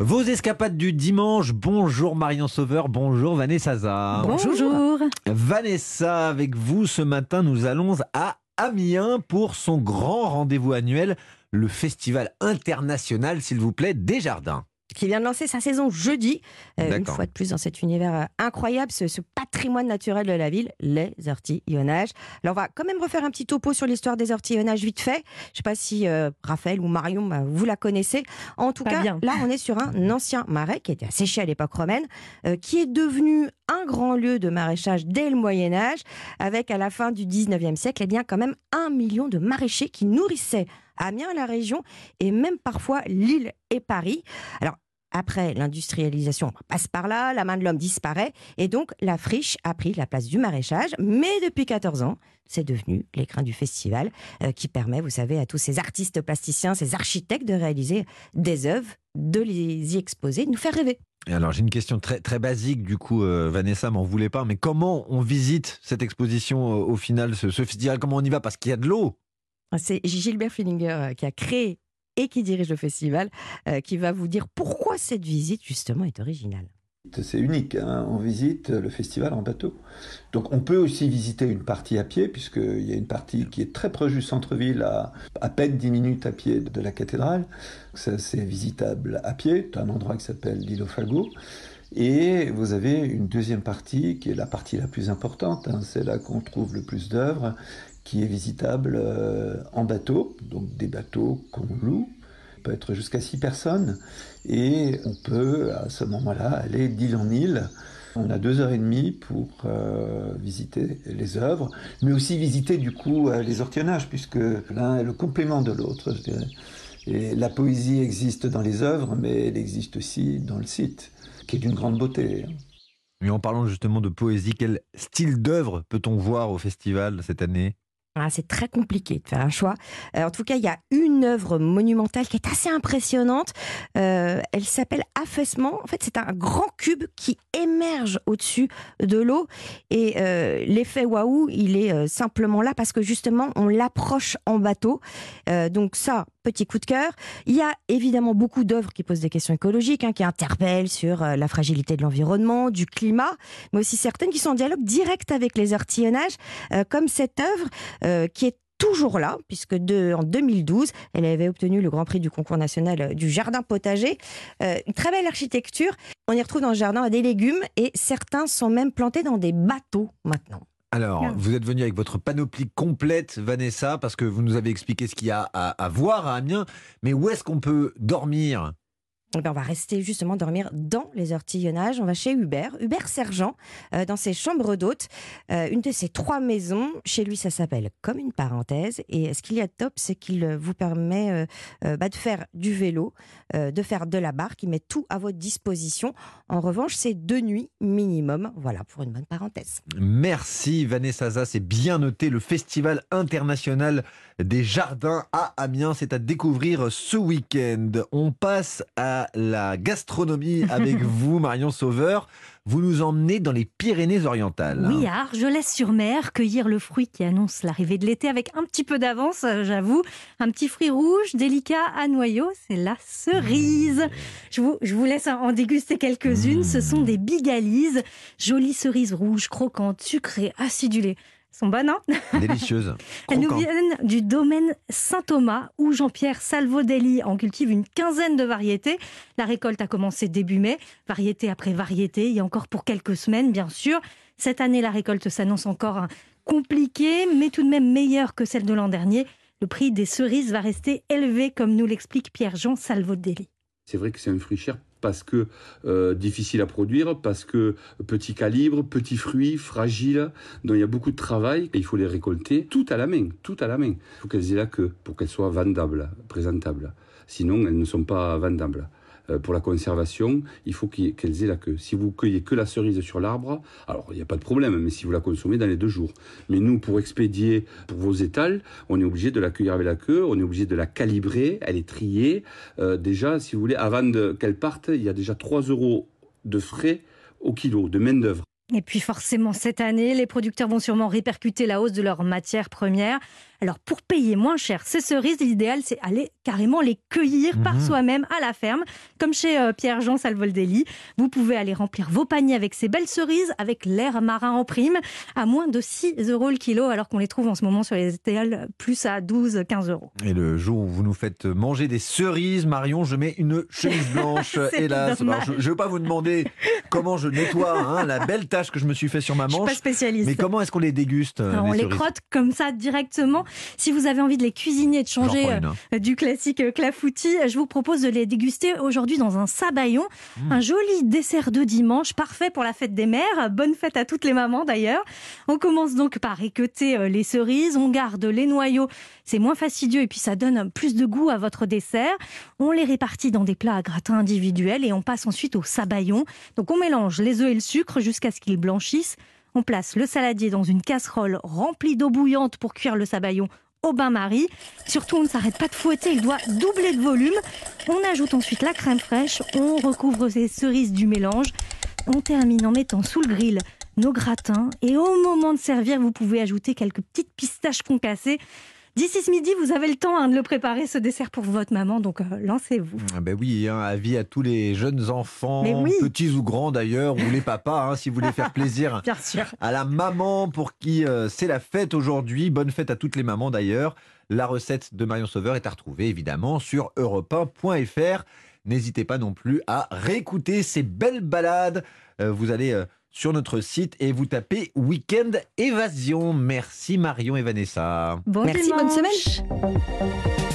Vos escapades du dimanche, bonjour Marion Sauveur, bonjour Vanessa Zah. Bonjour. Vanessa, avec vous ce matin, nous allons à Amiens pour son grand rendez-vous annuel, le Festival international, s'il vous plaît, des jardins qui vient de lancer sa saison jeudi. Euh, une fois de plus dans cet univers euh, incroyable, ce, ce patrimoine naturel de la ville, les ortillonnages. Alors on va quand même refaire un petit topo sur l'histoire des ortillonnages vite fait. Je ne sais pas si euh, Raphaël ou Marion, bah, vous la connaissez. En tout Pas cas, bien. là on est sur un ancien marais qui était asséché à l'époque romaine, euh, qui est devenu un grand lieu de maraîchage dès le Moyen Âge, avec à la fin du 19e siècle, eh bien quand même un million de maraîchers qui nourrissaient Amiens, la région, et même parfois Lille et Paris. Alors, après l'industrialisation, on passe par là, la main de l'homme disparaît, et donc la friche a pris la place du maraîchage. Mais depuis 14 ans, c'est devenu l'écrin du festival euh, qui permet, vous savez, à tous ces artistes plasticiens, ces architectes de réaliser des œuvres, de les y exposer, de nous faire rêver. Et alors j'ai une question très, très basique du coup, euh, Vanessa m'en voulait pas, mais comment on visite cette exposition euh, au final, ce, ce festival? Comment on y va? Parce qu'il y a de l'eau C'est Gilbert Fillinger euh, qui a créé et qui dirige le festival, euh, qui va vous dire pourquoi cette visite justement est originale. C'est unique, hein. on visite le festival en bateau. Donc on peut aussi visiter une partie à pied, puisqu'il y a une partie qui est très proche du centre-ville, à à peine 10 minutes à pied de la cathédrale. C'est visitable à pied, c'est un endroit qui s'appelle l'île au Fagot. Et vous avez une deuxième partie, qui est la partie la plus importante, hein. c'est là qu'on trouve le plus d'œuvres, qui est visitable euh, en bateau, donc des bateaux qu'on loue, peut être jusqu'à 6 personnes, et on peut à ce moment-là aller d'île en île. On a deux heures et demie pour euh, visiter les œuvres, mais aussi visiter du coup euh, les ortillonnages, puisque l'un est le complément de l'autre. Et la poésie existe dans les œuvres, mais elle existe aussi dans le site, qui est d'une grande beauté. Et en parlant justement de poésie, quel style d'œuvre peut-on voir au festival cette année? Ah, c'est très compliqué de faire un choix. Euh, en tout cas, il y a une œuvre monumentale qui est assez impressionnante. Euh, elle s'appelle Affaissement. En fait, c'est un grand cube qui émerge au-dessus de l'eau. Et euh, l'effet waouh, il est simplement là parce que justement, on l'approche en bateau. Donc ça, petit coup de cœur. Il y a évidemment beaucoup d'œuvres qui posent des questions écologiques, hein, qui interpellent sur la fragilité de l'environnement, du climat, mais aussi certaines qui sont en dialogue direct avec les artillonnages, euh, comme cette œuvre qui est toujours là, puisque de, en 2012, elle avait obtenu le Grand Prix du concours national euh, du jardin potager. Euh, une très belle architecture. On y retrouve dans le jardin des légumes et certains sont même plantés dans des bateaux maintenant. Alors, Bien. vous êtes venu avec votre panoplie complète, Vanessa, parce que vous nous avez expliqué ce qu'il y a à, à voir à Amiens, mais où est-ce qu'on peut dormir? Eh ben, on va rester justement dormir dans les ortillonnages. On va chez Hubert, Hubert Sergent, euh, dans ses chambres d'hôtes. Euh, une de ses trois maisons. Chez lui, ça s'appelle comme une parenthèse. Et ce qu'il y a de top, c'est qu'il euh, vous permet bah, de faire du vélo, de faire de la barque. Il met tout à votre disposition. En revanche, c'est deux nuits minimum. Voilà, pour une bonne parenthèse. Merci Vanessa Zah, c'est bien noté. Le Festival international des jardins à Amiens, c'est à découvrir ce week-end. On passe à la gastronomie avec vous, Marion Sauveur. Vous nous emmenez dans les Pyrénées-Orientales. Oui, à Argelès-sur-Mer, cueillir le fruit qui annonce l'arrivée de l'été avec un petit peu d'avance, euh, j'avoue. Un petit fruit rouge, délicat, à noyau, c'est la cerise. Je vous, je vous laisse en déguster quelques-unes. Ce sont des bigalises, jolies cerises rouges, croquantes, sucrées, acidulées. Elles sont bonnes, hein Délicieuse. Elles nous viennent du domaine Saint-Thomas où Jean-Pierre Salvodelli en cultive une quinzaine de variétés. La récolte a commencé début mai, variété après variété, il y a encore pour quelques semaines bien sûr. Cette année, la récolte s'annonce encore hein, compliquée, mais tout de même meilleure que celle de l'an dernier. Le prix des cerises va rester élevé, comme nous l'explique Pierre-Jean Salvodelli. C'est vrai que c'est un fruit cher parce que euh, difficile à produire, parce que petit calibre, petit fruit, fragile, dont il y a beaucoup de travail. Et il faut les récolter tout à la main, tout à la main. Il faut qu'elles aient la queue pour qu'elles soient vendables, présentables. Sinon, elles ne sont pas vendables. Euh, pour la conservation, il faut qu'elles aient la queue. Si vous cueillez que la cerise sur l'arbre, alors il n'y a pas de problème, mais si vous la consommez dans les deux jours. Mais nous, pour expédier pour vos étals, on est obligé de la cueillir avec la queue, on est obligé de la calibrer, elle est triée. Euh, déjà, si vous voulez, avant qu'elle parte, il y a déjà 3 euros de frais au kilo, de main-d'œuvre. Et puis forcément, cette année, les producteurs vont sûrement répercuter la hausse de leurs matières premières. Alors pour payer moins cher ces cerises, l'idéal c'est aller carrément les cueillir par Mhm. soi-même à la ferme, comme chez euh, Pierre-Jean Salvoldelli. Vous pouvez aller remplir vos paniers avec ces belles cerises, avec l'air marin en prime, à moins de 6 euros le kilo, alors qu'on les trouve en ce moment sur les étals plus à 12-15 euros. Et le jour où vous nous faites manger des cerises, Marion, je mets une chemise blanche, hélas. Alors, je ne veux pas vous demander comment je nettoie hein, la belle tâche que je me suis fait sur ma Je suis pas manche. spécialiste. Mais comment est-ce qu'on les déguste euh, on les crotte comme ça directement. Si vous avez envie de les cuisiner, de J'en changer hein. euh, du classique euh, clafoutis, je vous propose de les déguster aujourd'hui dans un sabayon. Mmh. Un joli dessert de dimanche, parfait pour la fête des mères. Bonne fête à toutes les mamans d'ailleurs. On commence donc par équeuter euh, les cerises. On garde les noyaux. C'est moins fastidieux et puis ça donne plus de goût à votre dessert. On les répartit dans des plats à gratin individuels et on passe ensuite au sabayon. Donc on mélange les œufs et le sucre jusqu'à ce qu'ils blanchissent. On place le saladier dans une casserole remplie d'eau bouillante pour cuire le sabayon au bain-marie. Surtout, on ne s'arrête pas de fouetter, il doit doubler de volume. On ajoute ensuite la crème fraîche, on recouvre ces cerises du mélange. On termine en mettant sous le grill nos gratins et au moment de servir, vous pouvez ajouter quelques petites pistaches concassées. D'ici ce midi, vous avez le temps hein, de le préparer, ce dessert pour votre maman, donc euh, lancez-vous. Ah ben oui, hein, avis à tous les jeunes enfants, oui. petits ou grands d'ailleurs, ou les papas, hein, si vous voulez faire plaisir Bien sûr. à la maman pour qui euh, c'est la fête aujourd'hui. Bonne fête à toutes les mamans d'ailleurs. La recette de Marion Sauveur est à retrouver évidemment sur europe1.fr. N'hésitez pas non plus à réécouter ces belles balades. Euh, vous allez sur notre site et vous tapez Week-end Évasion. Merci Marion et Vanessa. Bon Merci, bonne semaine.